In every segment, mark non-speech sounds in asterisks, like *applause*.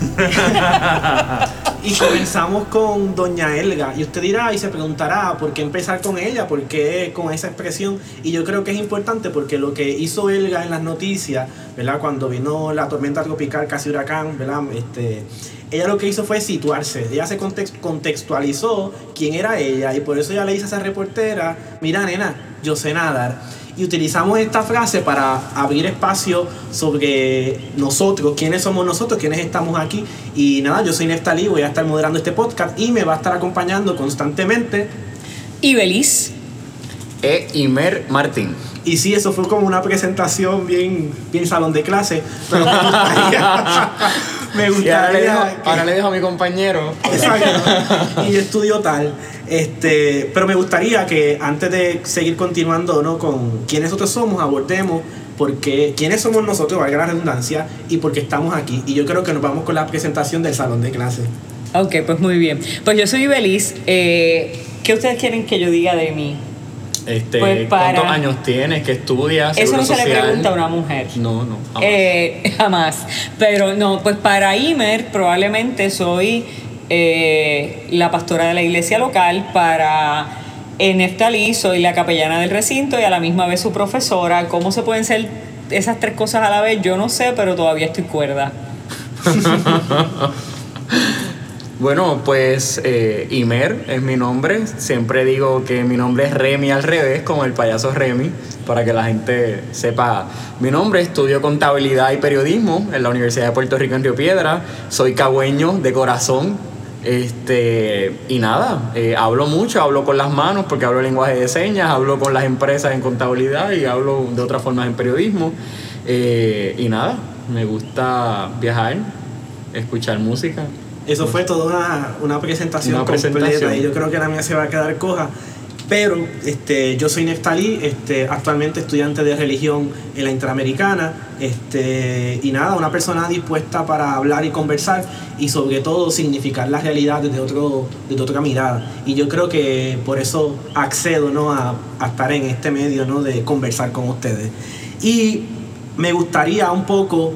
*laughs* y comenzamos con Doña Elga. Y usted dirá y se preguntará por qué empezar con ella, por qué con esa expresión. Y yo creo que es importante porque lo que hizo Elga en las noticias, ¿verdad? Cuando vino la tormenta tropical, casi huracán, ¿verdad? Este, ella lo que hizo fue situarse. Ella se contextualizó quién era ella. Y por eso ella le dice a esa reportera: Mira, nena, yo sé nadar y utilizamos esta frase para abrir espacio sobre nosotros, quiénes somos nosotros, quiénes estamos aquí. Y nada, yo soy Neftalí, voy a estar moderando este podcast y me va a estar acompañando constantemente. Y Belis. E. Imer Martín. Y sí, eso fue como una presentación bien, bien salón de clase, pero *laughs* *laughs* me gustaría... ahora, le dejo, ahora le dejo a mi compañero. Exacto. *laughs* Y estudio tal. Este, pero me gustaría que antes de seguir continuando ¿no? con quiénes nosotros somos, abordemos porque quiénes somos nosotros, valga la redundancia, y por qué estamos aquí. Y yo creo que nos vamos con la presentación del salón de clase. Ok, pues muy bien. Pues yo soy Belis. Eh, ¿Qué ustedes quieren que yo diga de mí? Este, pues ¿Cuántos años tienes? ¿Qué estudias? Eso no se le pregunta a una mujer. No, no. Jamás. Eh, *laughs* jamás. Pero no, pues para Imer probablemente soy eh, la pastora de la iglesia local, para Neftalí soy la capellana del recinto y a la misma vez su profesora. ¿Cómo se pueden ser esas tres cosas a la vez? Yo no sé, pero todavía estoy cuerda. *laughs* Bueno, pues eh, Imer es mi nombre. Siempre digo que mi nombre es Remy al revés, como el payaso Remy, para que la gente sepa mi nombre. Estudio contabilidad y periodismo en la Universidad de Puerto Rico en Río Piedra. Soy cagüeño de corazón. Este, y nada, eh, hablo mucho, hablo con las manos porque hablo lenguaje de señas, hablo con las empresas en contabilidad y hablo de otras formas en periodismo. Eh, y nada, me gusta viajar, escuchar música. Eso fue toda una, una presentación completa y yo creo que la mía se va a quedar coja. Pero este, yo soy Neftalí, este, actualmente estudiante de religión en la Interamericana, este, y nada, una persona dispuesta para hablar y conversar y sobre todo significar la realidad desde, otro, desde otra mirada. Y yo creo que por eso accedo ¿no? a, a estar en este medio ¿no? de conversar con ustedes. Y me gustaría un poco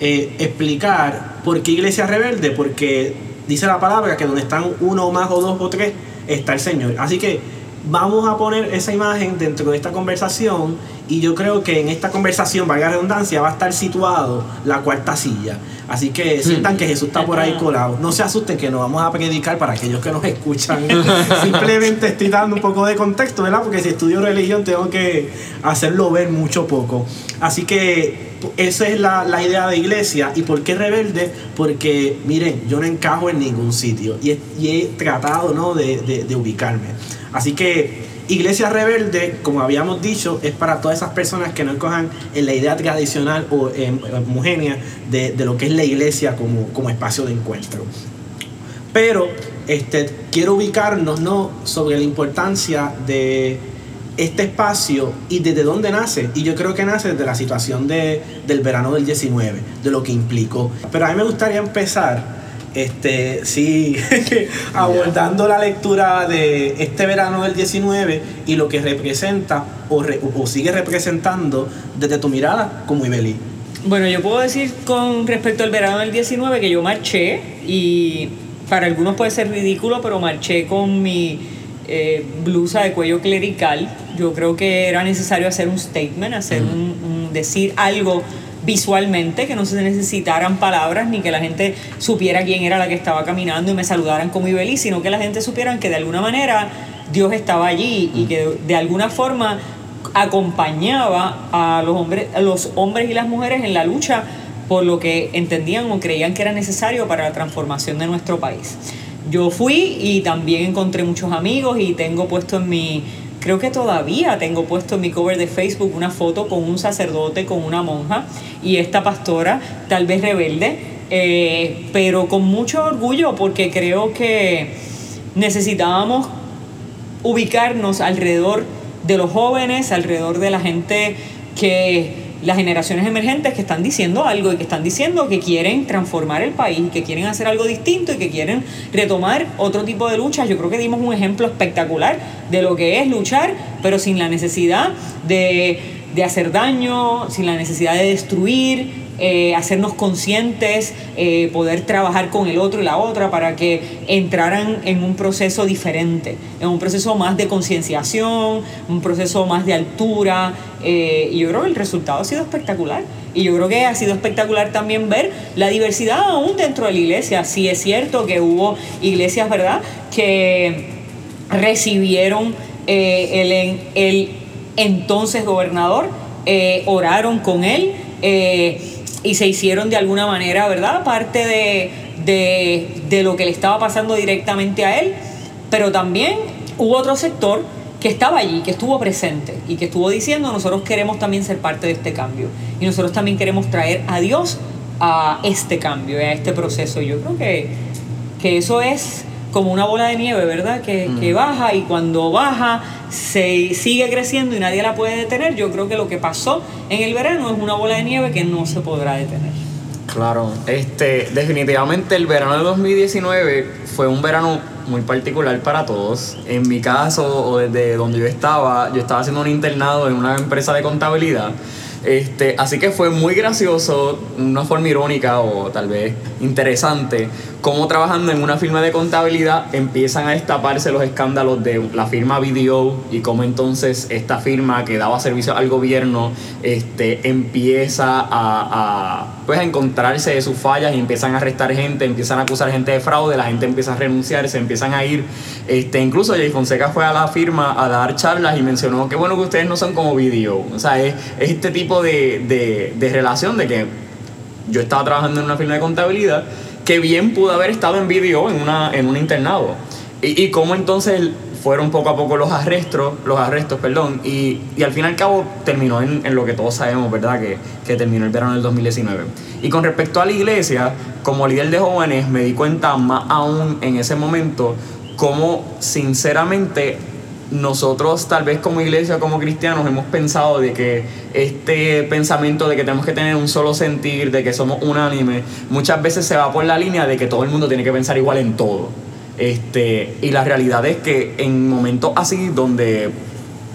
eh, explicar por qué Iglesia Rebelde, porque dice la palabra que donde están uno más o dos o tres está el Señor. Así que vamos a poner esa imagen dentro de esta conversación y yo creo que en esta conversación, valga la redundancia, va a estar situado la cuarta silla. Así que sientan que Jesús está por ahí colado. No se asusten que no vamos a predicar para aquellos que nos escuchan. *laughs* Simplemente estoy dando un poco de contexto, ¿verdad? Porque si estudio religión tengo que hacerlo ver mucho poco. Así que esa es la, idea de iglesia. ¿Y por qué rebelde? Porque, miren, yo no encajo en ningún sitio y he, tratado ¿no? de ubicarme. Así que Iglesia rebelde, como habíamos dicho, es para todas esas personas que no encojan en la idea tradicional o homogénea de, lo que es la iglesia como, como espacio de encuentro. Pero este, quiero ubicarnos ¿no? sobre la importancia de este espacio y desde dónde nace. Y yo creo que nace desde la situación de, del verano del 19, de lo que implicó. Pero a mí me gustaría empezar este, sí, *laughs* abordando la lectura de este verano del 19 y lo que representa o, o sigue representando desde tu mirada como Ibeli. Bueno, yo puedo decir con respecto al verano del 19 que yo marché y para algunos puede ser ridículo, pero marché con mi eh, blusa de cuello clerical. Yo creo que era necesario hacer un statement, hacer un, decir algo visualmente, que no se necesitaran palabras ni que la gente supiera quién era la que estaba caminando y me saludaran como Ibeli, sino que la gente supiera que de alguna manera Dios estaba allí y que de, alguna forma acompañaba a los hombres, a los hombres y las mujeres en la lucha por lo que entendían o creían que era necesario para la transformación de nuestro país. Yo fui y también encontré muchos amigos y tengo puesto en mi Creo que todavía tengo puesto en mi cover de Facebook una foto con un sacerdote, con una monja y esta pastora, tal vez rebelde, eh, pero con mucho orgullo porque creo que necesitábamos ubicarnos alrededor de los jóvenes, alrededor de la gente que las generaciones emergentes que están diciendo algo y que están diciendo que quieren transformar el país, que quieren hacer algo distinto y que quieren retomar otro tipo de luchas. Yo creo que dimos un ejemplo espectacular de lo que es luchar, pero sin la necesidad de, de hacer daño, sin la necesidad de destruir, eh, hacernos conscientes, eh, poder trabajar con el otro y la otra para que entraran en un proceso diferente, en un proceso más de concienciación, un proceso más de altura. Eh, y yo creo que el resultado ha sido espectacular. Y yo creo que ha sido espectacular también ver la diversidad aún dentro de la iglesia. Sí es cierto que hubo iglesias, ¿verdad?, que recibieron el, el entonces gobernador, oraron con él y se hicieron de alguna manera, ¿verdad? Parte de, de, lo que le estaba pasando directamente a él, pero también hubo otro sector que estaba allí, que estuvo presente y que estuvo diciendo, nosotros queremos también ser parte de este cambio y nosotros también queremos traer a Dios a este cambio, a este proceso. Yo creo que, que eso es como una bola de nieve, ¿verdad? Que, que baja y cuando baja se sigue creciendo y nadie la puede detener, yo creo que lo que pasó en el verano es una bola de nieve que no se podrá detener. Claro, este, definitivamente el verano de 2019 fue un verano muy particular para todos. En mi caso, o desde donde yo estaba, yo estaba haciendo un internado en una empresa de contabilidad. Este, así que fue muy gracioso, una forma irónica o tal vez interesante, cómo trabajando en una firma de contabilidad empiezan a destaparse los escándalos de la firma BDO y cómo entonces esta firma que daba servicio al gobierno este, empieza a, a, pues, encontrarse de sus fallas y empiezan a arrestar gente, empiezan a acusar gente de fraude, la gente empieza a renunciar, se empiezan a ir. Este, incluso Jay Fonseca fue a la firma a dar charlas y mencionó que bueno que ustedes no son como BDO. O sea, es, este tipo de, de, de relación de que yo estaba trabajando en una firma de contabilidad que bien pudo haber estado en vídeo en, una, en un internado. Y, y cómo entonces fueron poco a poco los arrestos, los arrestos, perdón, y, y al fin y al cabo terminó en, en, lo que todos sabemos, ¿verdad? Que, que terminó el verano del 2019. Y con respecto a la iglesia, como líder de jóvenes, me di cuenta más aún en ese momento cómo sinceramente nosotros tal vez como iglesia, como cristianos, hemos pensado de que este pensamiento de que tenemos que tener un solo sentir, de que somos unánime, muchas veces se va por la línea de que todo el mundo tiene que pensar igual en todo. Este, y la realidad es que en momentos así donde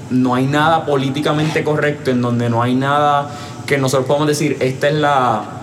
no hay nada políticamente correcto, en donde no hay nada que nosotros podamos decir, este es la,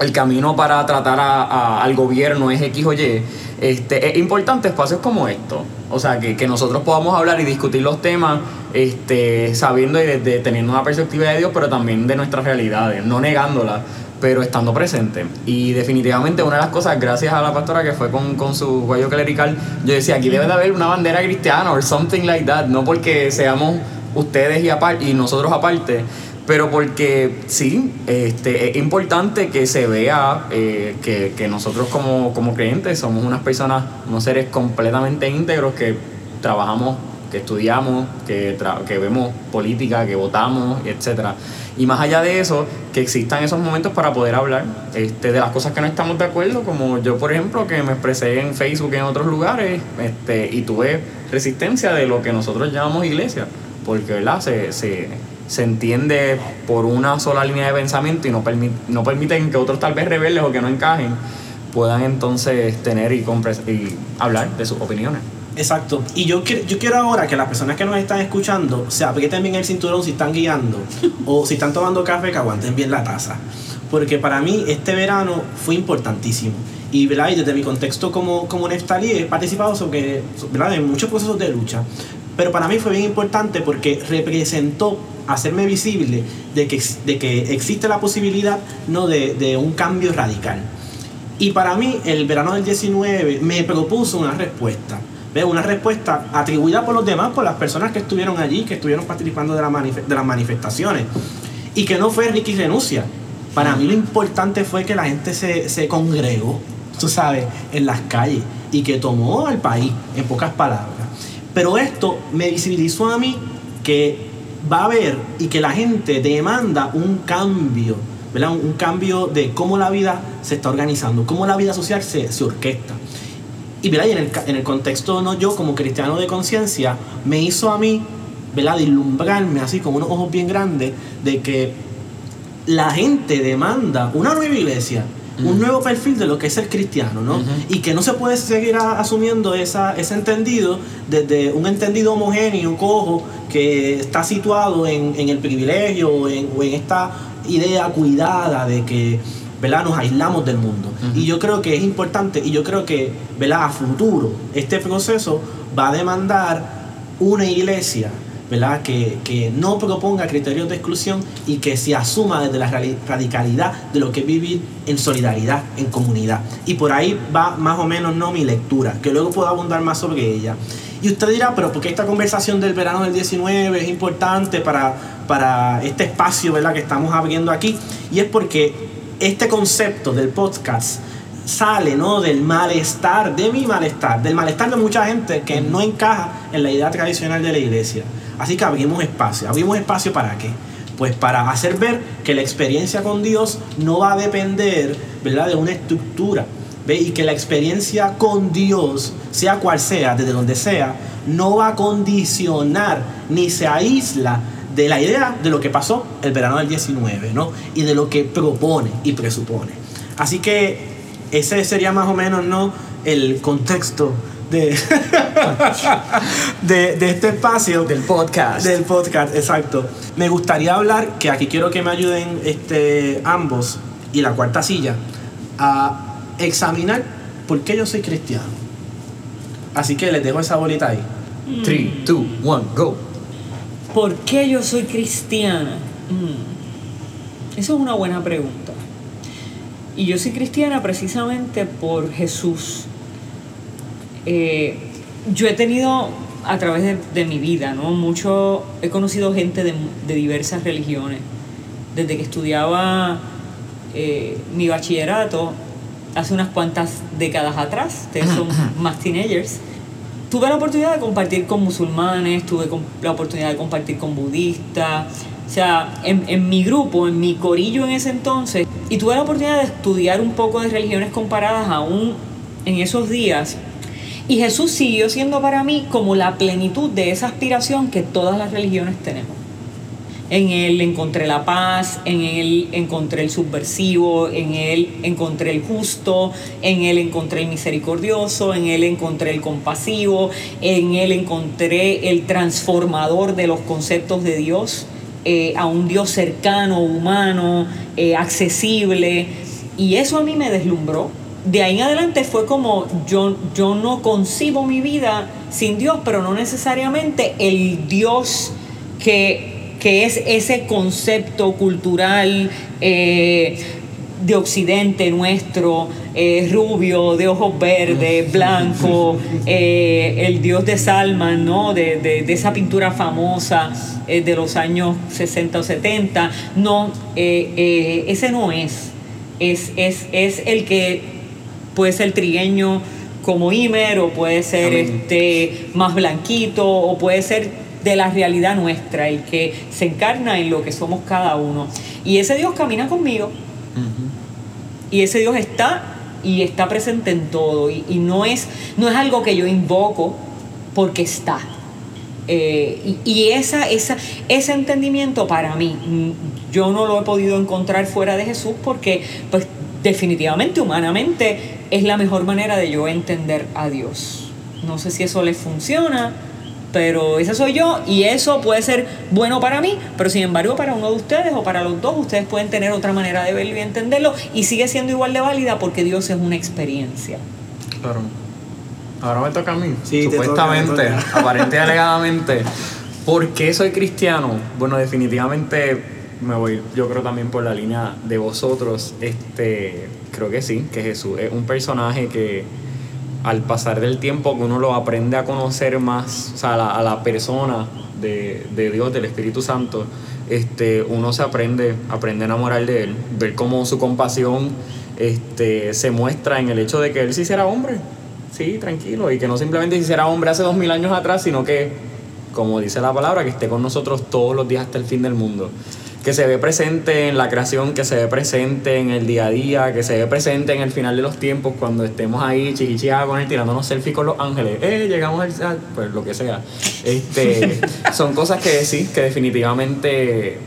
el camino para tratar a, al gobierno, es X o Y, este, es importante espacios como estos. O sea, que, nosotros podamos hablar y discutir los temas este, sabiendo y teniendo una perspectiva de Dios, pero también de nuestras realidades, no negándolas, pero estando presente. Y definitivamente una de las cosas, gracias a la pastora que fue con, con su cuello clerical, yo decía, aquí debe de haber una bandera cristiana o something like that, no porque seamos ustedes y, aparte, y nosotros aparte, pero porque sí, este, es importante que se vea eh, que, que, nosotros como, como creyentes somos unas personas, unos seres completamente íntegros que trabajamos, que estudiamos, que, que vemos política, que votamos, etc. Y más allá de eso, que existan esos momentos para poder hablar este, de las cosas que no estamos de acuerdo, como yo, por ejemplo, que me expresé en Facebook en otros lugares este, y tuve resistencia de lo que nosotros llamamos iglesia, porque ¿verdad? se, se se entiende por una sola línea de pensamiento y no, permit, no permiten que otros tal vez rebeldes o que no encajen puedan entonces tener y, y hablar de sus opiniones. Exacto. Y yo, yo quiero ahora que las personas que nos están escuchando se aprieten bien el cinturón si están guiando o si están tomando café que aguanten bien la taza. Porque para mí este verano fue importantísimo. Y, ¿verdad? y desde mi contexto como, como Neftali he participado sobre, ¿verdad? en muchos procesos de lucha. Pero para mí fue bien importante porque representó hacerme visible de que, de que existe la posibilidad ¿no? de, de un cambio radical. Y para mí, el verano del 19 me propuso una respuesta. ¿Ve? Una respuesta atribuida por los demás, por las personas que estuvieron allí, que estuvieron participando de, la de las manifestaciones. Y que no fue Ricky renuncia. Para mí lo importante fue que la gente se, se congregó, tú sabes, en las calles y que tomó al país, en pocas palabras. Pero esto me visibilizó a mí que va a haber y que la gente demanda un cambio ¿verdad? Un, cambio de cómo la vida se está organizando, cómo la vida social se, se orquesta. Y, ¿verdad? en, el, en el contexto, no yo como cristiano de conciencia, me hizo a mí ¿verdad? Dislumbrarme así con unos ojos bien grandes de que la gente demanda una nueva iglesia, un nuevo perfil de lo que es el cristiano, ¿no? Y que no se puede seguir asumiendo esa, ese entendido desde un entendido homogéneo, cojo, que está situado en, el privilegio o en, esta idea cuidada de que ¿verdad? nos aislamos del mundo. Y yo creo que es importante y yo creo que ¿verdad? a futuro este proceso va a demandar una iglesia ¿verdad? Que, que, no proponga criterios de exclusión y que se asuma desde la radicalidad de lo que es vivir en solidaridad, en comunidad. Y por ahí va más o menos no mi lectura, que luego puedo abundar más sobre ella. Y usted dirá, pero ¿por qué esta conversación del verano del 19 es importante para, para este espacio ¿verdad? que estamos abriendo aquí? Y es porque este concepto del podcast sale ¿no? del malestar, de mi malestar, del malestar de mucha gente que no encaja en la idea tradicional de la iglesia. Así que abrimos espacio. ¿Abrimos espacio para qué? Pues para hacer ver que la experiencia con Dios no va a depender ¿verdad? de una estructura. ¿ve? Y que la experiencia con Dios, sea cual sea, desde donde sea, no va a condicionar ni se aísla de la idea de lo que pasó el verano del 19, ¿no? Y de lo que propone y presupone. Así que ese sería más o menos, ¿no? El contexto *laughs* de, de, este espacio. Del podcast. Del podcast, exacto. Me gustaría hablar, que aquí quiero que me ayuden este, ambos y la cuarta silla, a examinar por qué yo soy cristiano. Así que les dejo esa bolita ahí. 3, 2, 1, go. ¿Por qué yo soy cristiana? Mm. Eso es una buena pregunta. Y yo soy cristiana precisamente por Jesús. Eh, yo he tenido a través de, mi vida, ¿no? Mucho, he conocido gente de, diversas religiones. Desde que estudiaba eh, mi bachillerato, hace unas cuantas décadas atrás, ustedes son más teenagers, tuve la oportunidad de compartir con musulmanes, tuve la oportunidad de compartir con budistas, o sea, en, en, mi grupo, en mi corillo en ese entonces, y tuve la oportunidad de estudiar un poco de religiones comparadas aún en esos días, y Jesús siguió siendo para mí como la plenitud de esa aspiración que todas las religiones tenemos. En Él encontré la paz, en Él encontré el subversivo, en Él encontré el justo, en Él encontré el misericordioso, en Él encontré el compasivo, en Él encontré el transformador de los conceptos de Dios, eh, a un Dios cercano, humano, eh, accesible. Y eso a mí me deslumbró de ahí en adelante fue como yo, yo no concibo mi vida sin Dios, pero no necesariamente el Dios que, es ese concepto cultural eh, de Occidente nuestro, eh, rubio, de ojos verdes, blanco, *laughs* eh, el Dios de Salman, ¿no? de, esa pintura famosa de los años 60 o 70. No, ese no es. Es, es, es el que puede ser trigueño como Imer, o puede ser este más blanquito, o puede ser de la realidad nuestra, el que se encarna en lo que somos cada uno. Y ese Dios camina conmigo. Y ese Dios está y está presente en todo. Y, no, es, no es algo que yo invoco porque está. Eh, y, esa, esa, ese entendimiento para mí, mm, yo no lo he podido encontrar fuera de Jesús porque pues definitivamente, humanamente, es la mejor manera de yo entender a Dios. No sé si eso les funciona, pero esa soy yo y eso puede ser bueno para mí, pero sin embargo para uno de ustedes o para los dos, ustedes pueden tener otra manera de verlo y entenderlo y sigue siendo igual de válida porque Dios es una experiencia. Claro. Ahora me toca a mí. Supuestamente, aparente y alegadamente. ¿Por qué soy cristiano? Bueno, definitivamente me voy, yo creo también por la línea de vosotros. Este, creo que sí, que Jesús es un personaje que al pasar del tiempo que uno lo aprende a conocer más, o sea, a la, persona de, Dios, del Espíritu Santo, este, uno se aprende, aprende a enamorar de él, ver cómo su compasión este, se muestra en el hecho de que él sí será hombre, sí, tranquilo, y que no simplemente si hombre hace dos mil años atrás, sino que, como dice la palabra, que esté con nosotros todos los días hasta el fin del mundo que se ve presente en la creación, que se ve presente en el día a día, que se ve presente en el final de los tiempos, cuando estemos ahí chiquichia con él tirándonos selfie con los ángeles, eh, llegamos al, pues lo que sea. Este, *laughs* son cosas que sí, que definitivamente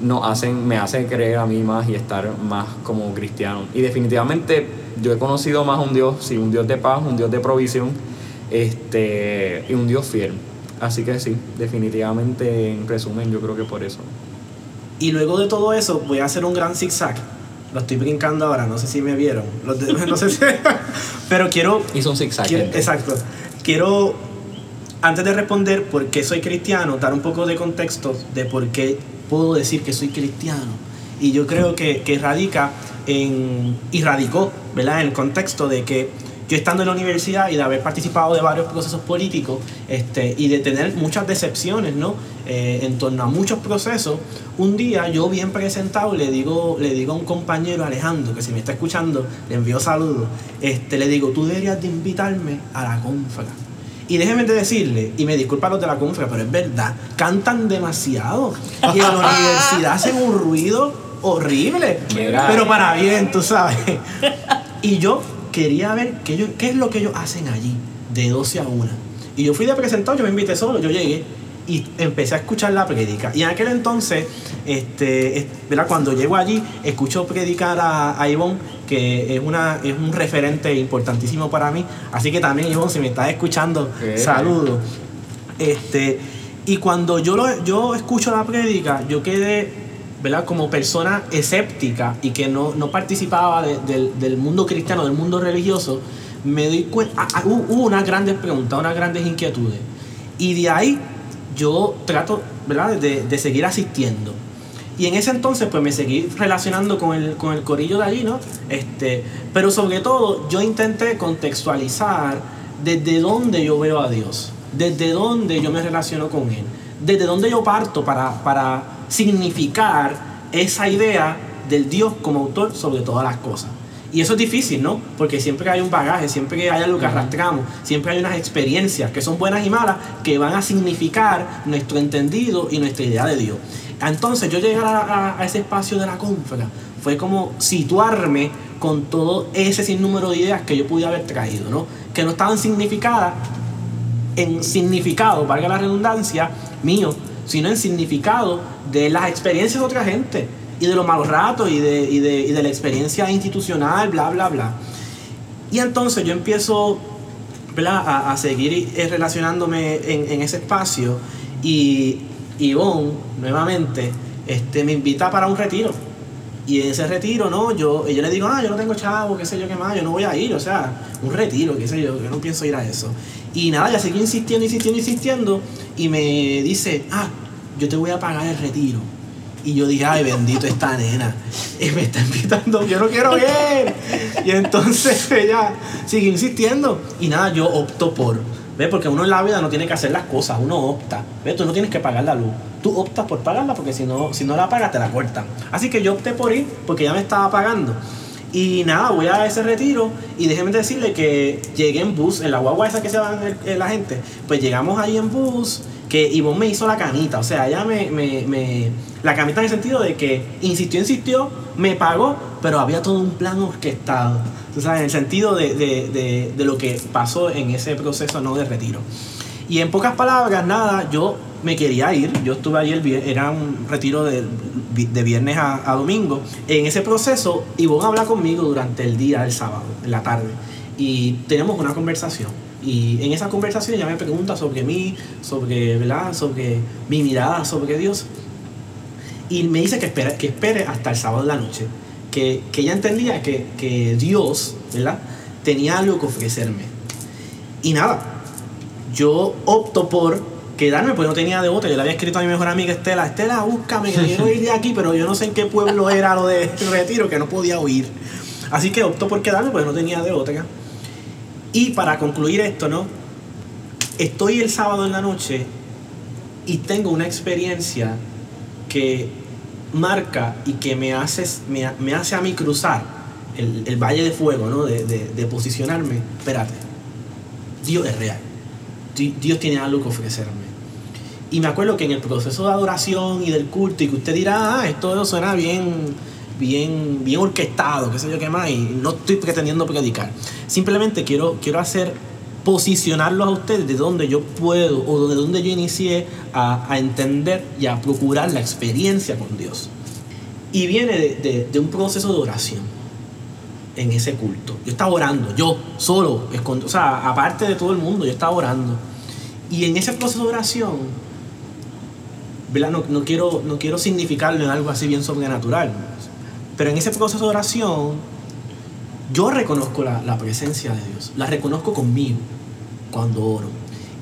nos hacen, me hacen creer a mí más y estar más como cristiano. Y definitivamente yo he conocido más un Dios, sí, un Dios de paz, un Dios de provisión, este, y un Dios fiel. Así que sí, definitivamente en resumen yo creo que por eso. Y luego de todo eso voy a hacer un gran zigzag. Lo estoy brincando ahora, no sé si me vieron. *laughs* no sé si, *laughs* pero quiero... Hizo un zigzag. exacto. Quiero, antes de responder por qué soy cristiano, dar un poco de contexto de por qué puedo decir que soy cristiano. Y yo creo que, que radica en... y radicó, ¿verdad? En el contexto de que yo estando en la universidad y de haber participado de varios procesos políticos este, y de tener muchas decepciones ¿no? Eh, en torno a muchos procesos, un día yo bien presentado le digo, le digo a un compañero Alejandro, que si me está escuchando, le envío saludos, este, le digo, tú deberías de invitarme a la confra. Y déjenme de decirle, y me disculpa los de la confra, pero es verdad, cantan demasiado. Y en la *laughs* universidad hacen un ruido horrible. Pero para bien, tú sabes. Y yo quería ver qué, qué es lo que ellos hacen allí, de 12 a 1. Y yo fui de presentado, yo me invité solo, yo llegué y empecé a escuchar la prédica. Y en aquel entonces, este, ¿verdad? cuando llego allí, escucho predicar a, a Ivonne, que es, una, es un referente importantísimo para mí. Así que también, Ivonne, si me estás escuchando, saludo. Este, y cuando yo, lo, yo escucho la prédica, yo quedé ¿verdad? como persona escéptica y que no, no participaba del mundo cristiano, del mundo religioso, me doy cuenta, hubo unas grandes preguntas, unas grandes inquietudes. Y de ahí yo trato ¿verdad? De, de, seguir asistiendo. Y en ese entonces pues me seguí relacionando con el, con el corillo de allí, ¿no? Este, pero sobre todo yo intenté contextualizar desde dónde yo veo a Dios, desde dónde yo me relaciono con Él, desde dónde yo parto para, para significar esa idea del Dios como autor sobre todas las cosas. Y eso es difícil, ¿no? Porque siempre hay un bagaje, siempre hay algo que arrastramos, siempre hay unas experiencias que son buenas y malas que van a significar nuestro entendido y nuestra idea de Dios. Entonces yo llegar a, ese espacio de la confra fue como situarme con todo ese sinnúmero de ideas que yo pude haber traído, ¿no? Que no estaban significadas en significado, valga la redundancia, mío, sino en significado de las experiencias de otra gente y de los malos ratos y de, y de, y de la experiencia institucional, bla, bla, bla. Y entonces yo empiezo A, a, seguir eh, relacionándome en, en, ese espacio y Ivonne nuevamente este, me invita para un retiro. Y ese retiro, ¿no? Yo, yo le digo, ah, yo no tengo chavo, qué sé yo, qué más, yo no voy a ir, o sea, un retiro, qué sé yo, yo no pienso ir a eso. Y nada, ya seguí insistiendo, insistiendo, insistiendo, y me dice, ah, yo te voy a pagar el retiro. Y yo dije, ay, bendito esta nena. *laughs* Me está invitando, yo no quiero ir. Y entonces *laughs* ella sigue insistiendo. Y nada, yo opto por. ¿Ves? Porque uno en la vida no tiene que hacer las cosas, uno opta. ¿Ves? Tú no tienes que pagar la luz. Tú optas por pagarla porque si no, si no la pagas te la cortan. Así que yo opté por ir porque ya me estaba pagando. Y nada, voy a ese retiro y déjeme decirle que llegué en bus, en la guagua esa que se va la gente. Pues llegamos ahí en bus que Ivonne me hizo la camita, o sea, ella me, La camita en el sentido de que insistió, insistió, me pagó, pero había todo un plan orquestado, o sea, en el sentido de, de, de, de lo que pasó en ese proceso no de retiro. Y en pocas palabras, nada, yo me quería ir, yo estuve el era un retiro de, viernes a, domingo. En ese proceso, Ivonne habla conmigo durante el día del sábado, en la tarde, y tenemos una conversación y en esa conversación ella me pregunta sobre mí, sobre, ¿verdad? sobre mi mirada sobre Dios. Y me dice que espere, que espere hasta el sábado de la noche. Que, que ella entendía que, que, Dios ¿verdad? tenía algo que ofrecerme. Y nada, yo opto por quedarme, porque no tenía de otra. Yo le había escrito a mi mejor amiga Estela, Estela, búscame, que quiero ir de aquí, pero yo no sé en qué pueblo era lo de retiro, que no podía oír. Así que opto por quedarme, porque no tenía de otra. Y para concluir esto, ¿no? Estoy el sábado en la noche y tengo una experiencia que marca y que me hace, me, hace a mí cruzar el, valle de fuego, ¿no? De, de, posicionarme. Espérate, Dios es real. Dios tiene algo que ofrecerme. Y me acuerdo que en el proceso de adoración y del culto, y que usted dirá, ah, esto suena bien, bien, bien orquestado, qué sé yo qué más, y no estoy pretendiendo predicar. Simplemente quiero, quiero hacer posicionarlos a ustedes de donde yo puedo o de donde yo inicié a, a entender y a procurar la experiencia con Dios. Y viene de, de, un proceso de oración en ese culto. Yo estaba orando, yo solo, o sea, aparte de todo el mundo, yo estaba orando. Y en ese proceso de oración, ¿verdad? No, no, quiero, no quiero significarlo en algo así bien sobrenatural, pero en ese proceso de oración, yo reconozco la, la presencia de Dios, la reconozco conmigo cuando oro.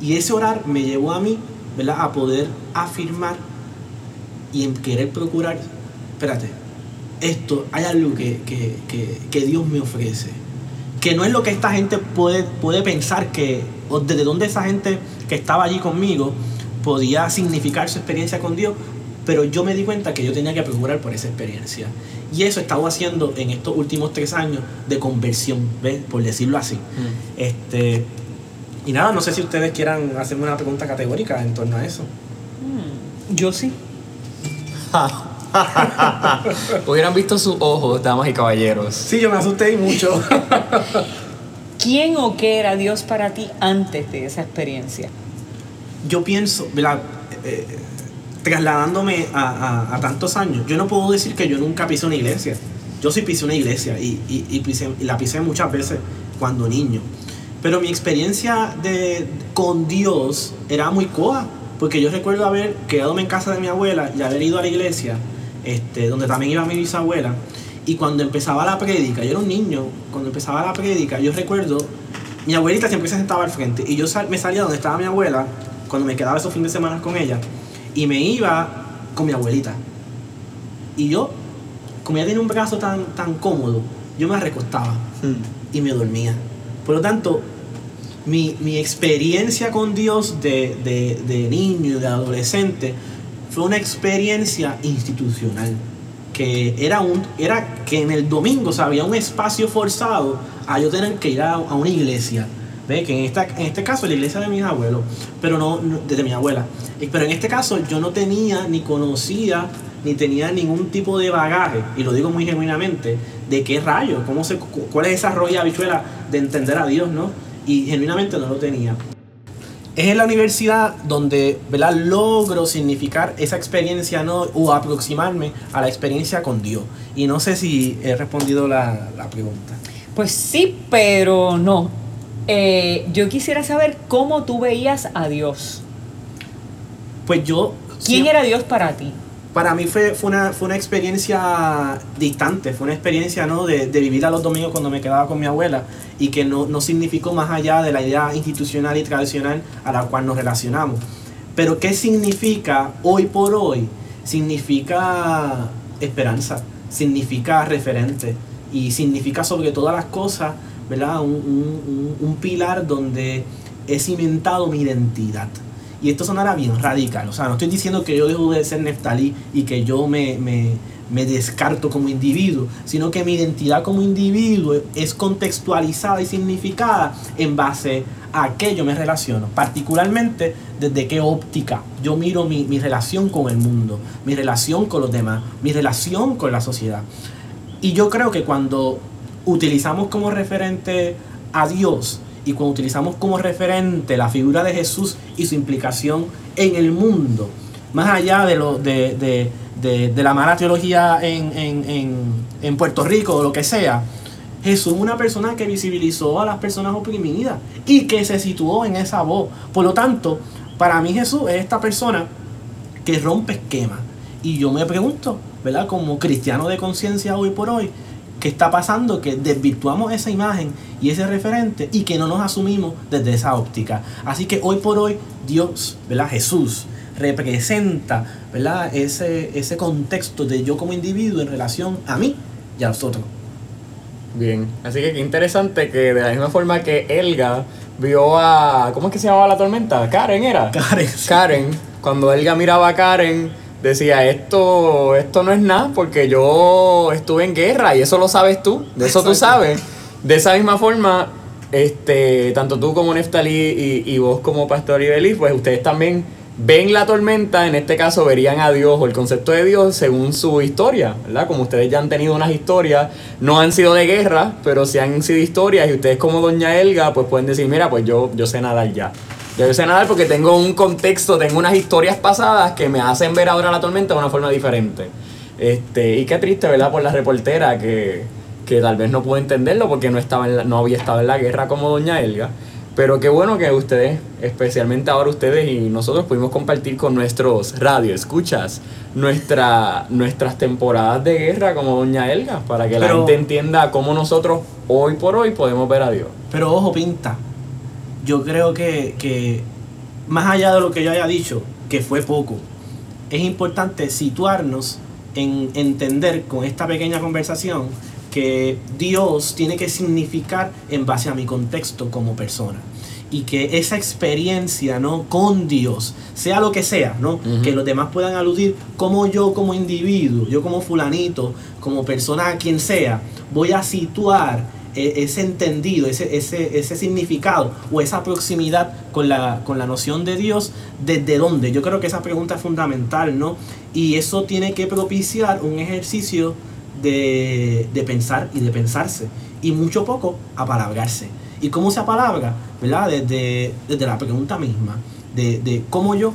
Y ese orar me llevó a mí. A poder afirmar y en querer procurar, espérate, esto, hay algo que, que, que, que, Dios me ofrece. Que no es lo que esta gente puede, puede pensar que, o desde dónde esa gente que estaba allí conmigo podía significar su experiencia con Dios, pero yo me di cuenta que yo tenía que procurar por esa experiencia. Y eso he estado haciendo en estos últimos tres años de conversión, ¿ves? por decirlo así. Mm. Este, y nada, no sé si ustedes quieran hacerme una pregunta categórica en torno a eso. Mm, yo sí. *laughs* Hubieran visto sus ojos, damas y caballeros. Sí, yo me asusté y mucho. *laughs* ¿Quién o qué era Dios para ti antes de esa experiencia? Yo pienso, ¿verdad? Eh, trasladándome a, tantos años, yo no puedo decir que yo nunca pisé una iglesia. Yo sí pisé una iglesia y, y, la pisé muchas veces cuando niño. Pero mi experiencia de, con Dios era muy coa, porque yo recuerdo haber quedado en casa de mi abuela y haber ido a la iglesia, este, donde también iba mi bisabuela, y cuando empezaba la prédica, yo era un niño, cuando empezaba la prédica, yo recuerdo, mi abuelita siempre se sentaba al frente, y yo me salía donde estaba mi abuela, cuando me quedaba esos fines de semana con ella, y me iba con mi abuelita. Y yo, como ella tenía un brazo tan, tan cómodo, yo me recostaba hmm. y me dormía. Por lo tanto, mi, experiencia con Dios de, de, de niño, de adolescente, fue una experiencia institucional. Que era, un, era que en el domingo o había un espacio forzado a yo tener que ir a, una iglesia. ¿Ve? Que en, esta, en este caso la iglesia de mis abuelos, pero no, de mi abuela. Pero en este caso yo no tenía ni conocía ni tenía ningún tipo de bagaje, y lo digo muy genuinamente, de qué rayo, cómo se, cuál es esa roya habichuela de entender a Dios, ¿no? Y genuinamente no lo tenía. Es en la universidad donde ¿verdad? logro significar esa experiencia ¿no? o aproximarme a la experiencia con Dios. Y no sé si he respondido la, la pregunta. Pues sí, pero no. Eh, yo quisiera saber cómo tú veías a Dios. Pues yo... ¿Quién era Dios para ti? para mí fue, fue, una, fue una experiencia distante, fue una experiencia ¿no? de, de, vivir a los domingos cuando me quedaba con mi abuela y que no, no significó más allá de la idea institucional y tradicional a la cual nos relacionamos. Pero ¿qué significa hoy por hoy? Significa esperanza, significa referente y significa sobre todas las cosas ¿verdad? Un, un, un pilar donde he cimentado mi identidad. Y esto sonará bien radical. O sea, no estoy diciendo que yo dejo de ser Neftalí y que yo me, me, me descarto como individuo, sino que mi identidad como individuo es contextualizada y significada en base a qué yo me relaciono, particularmente desde qué óptica yo miro mi, mi, relación con el mundo, mi relación con los demás, mi relación con la sociedad. Y yo creo que cuando utilizamos como referente a Dios, y cuando utilizamos como referente la figura de Jesús y su implicación en el mundo, más allá de, lo, de, la mala teología en, Puerto Rico o lo que sea, Jesús es una persona que visibilizó a las personas oprimidas y que se situó en esa voz. Por lo tanto, para mí Jesús es esta persona que rompe esquemas. Y yo me pregunto, ¿verdad? Como cristiano de conciencia hoy por hoy, ¿qué está pasando? Que desvirtuamos esa imagen y ese referente y que no nos asumimos desde esa óptica. Así que hoy por hoy Dios, ¿verdad? Jesús representa, ¿verdad? Ese, ese contexto de yo como individuo en relación a mí y a nosotros. Bien, así que qué interesante que de la misma forma que Elga vio a, ¿cómo es que se llamaba la tormenta? Karen era. Karen. Karen, cuando Elga miraba a Karen, decía, esto, esto no es nada porque yo estuve en guerra y eso lo sabes tú, de eso tú sabes. De esa misma forma, este, tanto tú como Neftalí y, y vos como Pastor Ibeli, pues ustedes también ven la tormenta, en este caso verían a Dios o el concepto de Dios según su historia, ¿verdad? Como ustedes ya han tenido unas historias, no han sido de guerra, pero sí han sido historias y ustedes como Doña Elga, pues pueden decir, mira, pues yo, yo sé nadar ya. Yo sé nadar porque tengo un contexto, tengo unas historias pasadas que me hacen ver ahora la tormenta de una forma diferente. Este, y qué triste, ¿verdad? Por la reportera que, que tal vez no pudo entenderlo porque no, estaba no había estado en la guerra como Doña Elga. Pero qué bueno que ustedes, especialmente ahora ustedes y nosotros, pudimos compartir con nuestros radio escuchas nuestra, nuestras temporadas de guerra como Doña Elga, para que la gente entienda cómo nosotros hoy por hoy podemos ver a Dios. Pero ojo, pinta. Yo creo que, que más allá de lo que yo haya dicho, que fue poco, es importante situarnos en entender con esta pequeña conversación que Dios tiene que significar en base a mi contexto como persona. Y que esa experiencia no con Dios sea lo que sea no que los demás puedan aludir como yo como individuo yo como fulanito como persona quien sea voy a situar ese entendido ese, ese, ese significado o esa proximidad con la, con la noción de Dios desde dónde yo creo que esa pregunta es fundamental no y eso tiene que propiciar un ejercicio de, de pensar y de pensarse y mucho poco apalabrarse ¿Y cómo se apalabra? ¿Verdad? Desde, desde la pregunta misma, de, de, cómo yo,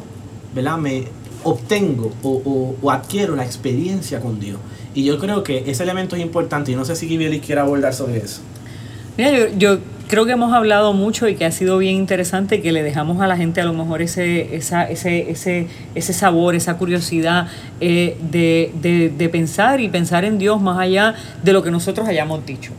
¿verdad? Me obtengo o, o, adquiero la experiencia con Dios. Y yo creo que ese elemento es importante y no sé si Kibieli quiere abordar sobre eso. Mira, yo, yo, creo que hemos hablado mucho y que ha sido bien interesante que le dejamos a la gente a lo mejor ese, esa, ese, ese, ese sabor, esa curiosidad eh, de, de, de pensar y pensar en Dios más allá de lo que nosotros hayamos dicho.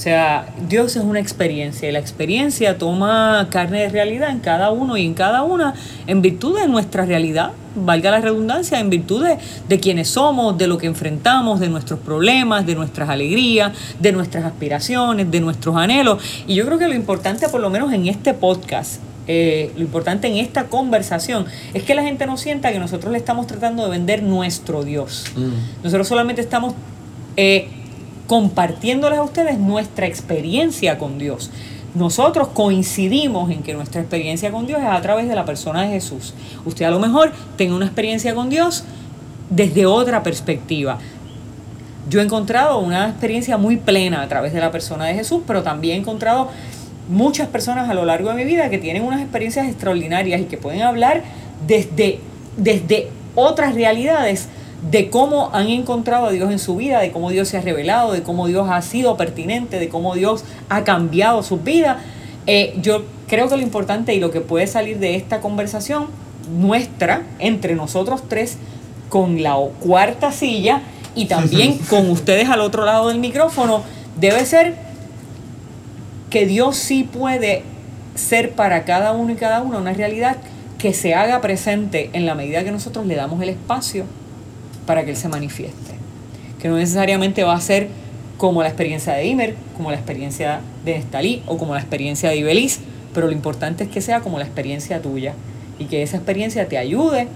O sea, Dios es una experiencia y la experiencia toma carne de realidad en cada uno y en cada una en virtud de nuestra realidad, valga la redundancia, en virtud de, quienes somos, de lo que enfrentamos, de nuestros problemas, de nuestras alegrías, de nuestras aspiraciones, de nuestros anhelos. Y yo creo que lo importante, por lo menos en este podcast, eh, lo importante en esta conversación es que la gente no sienta que nosotros le estamos tratando de vender nuestro Dios. Mm. Nosotros solamente estamos... Eh, compartiéndoles a ustedes nuestra experiencia con Dios. Nosotros coincidimos en que nuestra experiencia con Dios es a través de la persona de Jesús. Usted a lo mejor tenga una experiencia con Dios desde otra perspectiva. Yo he encontrado una experiencia muy plena a través de la persona de Jesús, pero también he encontrado muchas personas a lo largo de mi vida que tienen unas experiencias extraordinarias y que pueden hablar desde, desde otras realidades de cómo han encontrado a Dios en su vida, de cómo Dios se ha revelado, de cómo Dios ha sido pertinente, de cómo Dios ha cambiado su vida. Eh, yo creo que lo importante y lo que puede salir de esta conversación nuestra, entre nosotros tres, con la cuarta silla y también *laughs* con ustedes al otro lado del micrófono, debe ser que Dios sí puede ser para cada uno y cada una una realidad que se haga presente en la medida que nosotros le damos el espacio para que Él se manifieste. Que no necesariamente va a ser como la experiencia de Imer, como la experiencia de Nestalí o como la experiencia de Ibeliz, pero lo importante es que sea como la experiencia tuya y que esa experiencia te ayude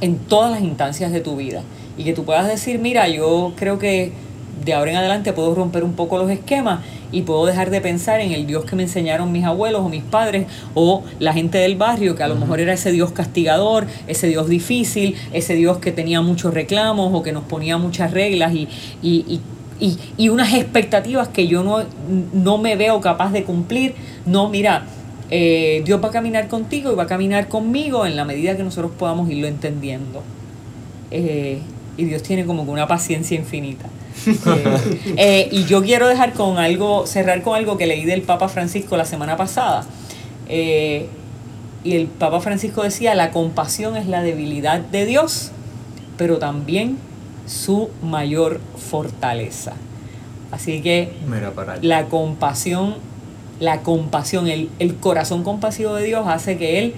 en todas las instancias de tu vida y que tú puedas decir, mira, yo creo que de ahora en adelante puedo romper un poco los esquemas y puedo dejar de pensar en el Dios que me enseñaron mis abuelos o mis padres o la gente del barrio, que a lo mejor era ese Dios castigador, ese Dios difícil, ese Dios que tenía muchos reclamos o que nos ponía muchas reglas y, y, y, y unas expectativas que yo no, no me veo capaz de cumplir. No, mira, eh, Dios va a caminar contigo y va a caminar conmigo en la medida que nosotros podamos irlo entendiendo. Eh, y Dios tiene como que una paciencia infinita. Eh, y yo quiero dejar con algo, cerrar con algo que leí del Papa Francisco la semana pasada. Eh, y el Papa Francisco decía, la compasión es la debilidad de Dios, pero también su mayor fortaleza. Así que la compasión, la compasión, el, el corazón compasivo de Dios hace que Él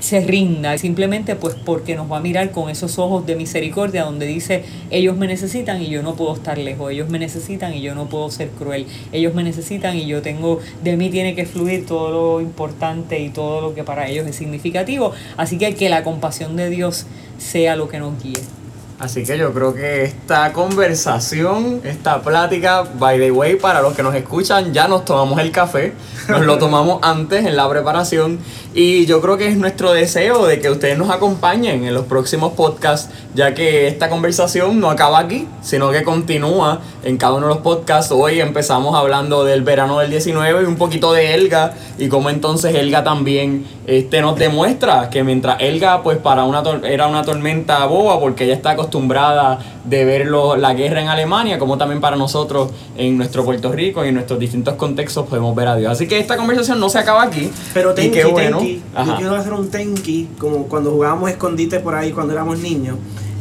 se rinda, simplemente pues porque nos va a mirar con esos ojos de misericordia donde dice, ellos me necesitan y yo no puedo estar lejos, ellos me necesitan y yo no puedo ser cruel, ellos me necesitan y yo tengo, de mí tiene que fluir todo lo importante y todo lo que para ellos es significativo, así que que la compasión de Dios sea lo que nos guíe. Así que yo creo que esta conversación, esta plática, by the way, para los que nos escuchan, ya nos tomamos el café, nos lo tomamos *laughs* antes en la preparación. Y yo creo que es nuestro deseo de que ustedes nos acompañen en los próximos podcasts, ya que esta conversación no acaba aquí, sino que continúa en cada uno de los podcasts. Hoy empezamos hablando del verano del 19 y un poquito de Elga y cómo entonces Elga también este, nos demuestra que mientras Elga pues para una era una tormenta boba porque ella está acostumbrada de ver la guerra en Alemania, como también para nosotros en nuestro Puerto Rico y en nuestros distintos contextos podemos ver a Dios. Así que esta conversación no se acaba aquí. Pero tenki, qué bueno. yo quiero hacer un tenki, como cuando jugábamos escondite por ahí cuando éramos niños.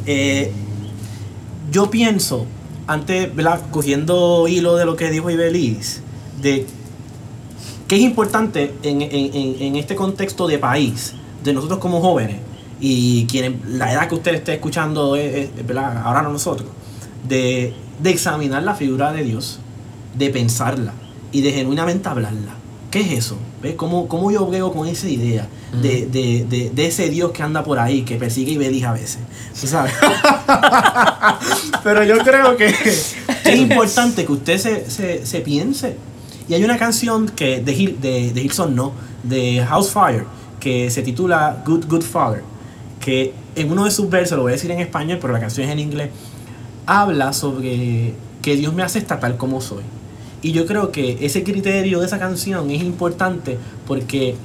Eh, yo pienso, antes, ¿verdad? cogiendo hilo de lo que dijo Ibeliz, de que es importante en, en, en este contexto de país, de nosotros como jóvenes, y quienes, la edad que usted esté escuchando es, ahora no nosotros, de, examinar la figura de Dios, de pensarla y de genuinamente hablarla. ¿Qué es eso? ¿Ves? ¿Cómo, ¿Cómo, yo veo con esa idea de, de, de, ese Dios que anda por ahí, que persigue y bendice a veces? ¿Sabes? *laughs* Pero yo creo que *laughs* es importante que usted se, se, se, piense. Y hay una canción que de, de, de Hilson, no, de House Fire, que se titula Good Good Father que en uno de sus versos, lo voy a decir en español, pero la canción es en inglés, habla sobre que Dios me hace tal como soy. Y yo creo que ese criterio de esa canción es importante porque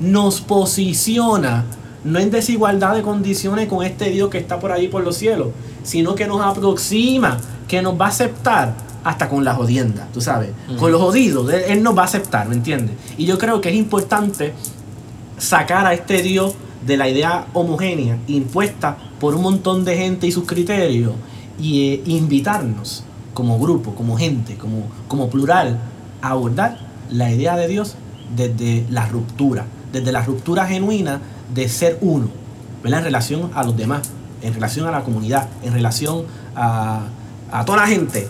nos posiciona no en desigualdad de condiciones con este Dios que está por ahí por los cielos, sino que nos aproxima, que nos va a aceptar hasta con la jodienda, tú sabes, con los jodidos, él, nos va a aceptar, ¿me entiendes? Y yo creo que es importante sacar a este Dios de la idea homogénea impuesta por un montón de gente y sus criterios y eh, invitarnos como grupo, como gente, como, como plural, abordar la idea de Dios desde la ruptura, desde la ruptura genuina de ser uno, en relación a los demás, en relación a la comunidad, en relación a, a toda la gente.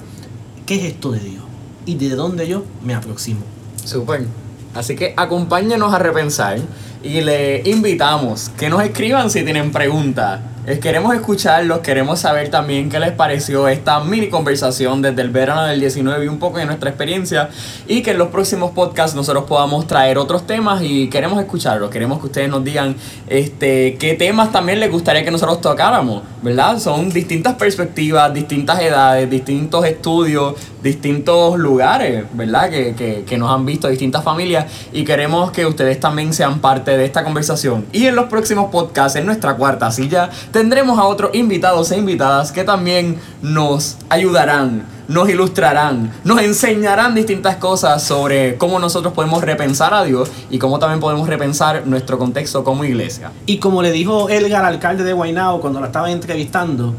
¿Qué es esto de Dios? Y de dónde yo me aproximo. Super. Así que acompáñenos a repensar y le invitamos que nos escriban si tienen preguntas. Queremos escucharlos, queremos saber también qué les pareció esta mini conversación desde el verano del 19 y un poco de nuestra experiencia y que en los próximos podcasts nosotros podamos traer otros temas y queremos escucharlos, queremos que ustedes nos digan este, qué temas también les gustaría que nosotros tocáramos, ¿verdad? Son distintas perspectivas, distintas edades, distintos estudios, distintos lugares, ¿verdad? Que, que, que nos han visto, distintas familias y queremos que ustedes también sean parte de esta conversación. Y en los próximos podcasts, en nuestra cuarta silla, tendremos a otros invitados e invitadas que también nos ayudarán, nos ilustrarán, nos enseñarán distintas cosas sobre cómo nosotros podemos repensar a Dios y cómo también podemos repensar nuestro contexto como iglesia. Y como le dijo Elgar, alcalde de Guaynao, cuando lo estaba entrevistando,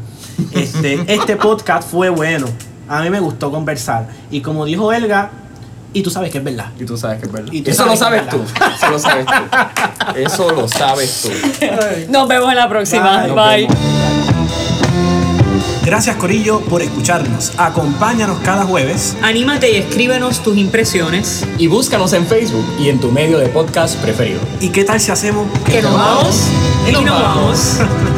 este, este podcast fue bueno. A mí me gustó conversar. Y como dijo Elga, y tú sabes que es verdad. Y tú sabes que es verdad. Eso lo sabes tú. Eso lo sabes tú. Eso lo sabes tú. *laughs* Nos vemos en la próxima. Bye. Gracias Corillo por escucharnos. Acompáñanos cada jueves. Anímate y escríbenos tus impresiones. Y búscanos en Facebook y en tu medio de podcast preferido. ¿Y qué tal si hacemos que, nos vamos y nos vamos. *laughs*